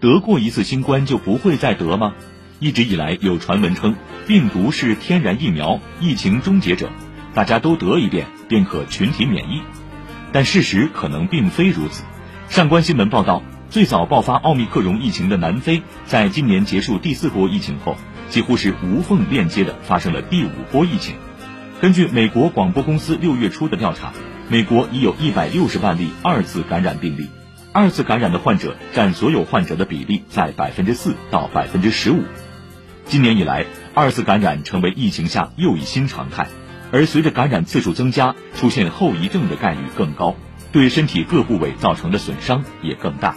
得过一次新冠就不会再得吗？一直以来有传闻称病毒是天然疫苗、疫情终结者，大家都得一遍便可群体免疫。但事实可能并非如此。上官新闻报道，最早爆发奥密克戎疫情的南非，在今年结束第四波疫情后，几乎是无缝链接的发生了第五波疫情。根据美国广播公司六月初的调查，美国已有一百六十万例二次感染病例，二次感染的患者占所有患者的比例在百分之四到百分之十五。今年以来，二次感染成为疫情下又一新常态，而随着感染次数增加，出现后遗症的概率更高，对身体各部位造成的损伤也更大。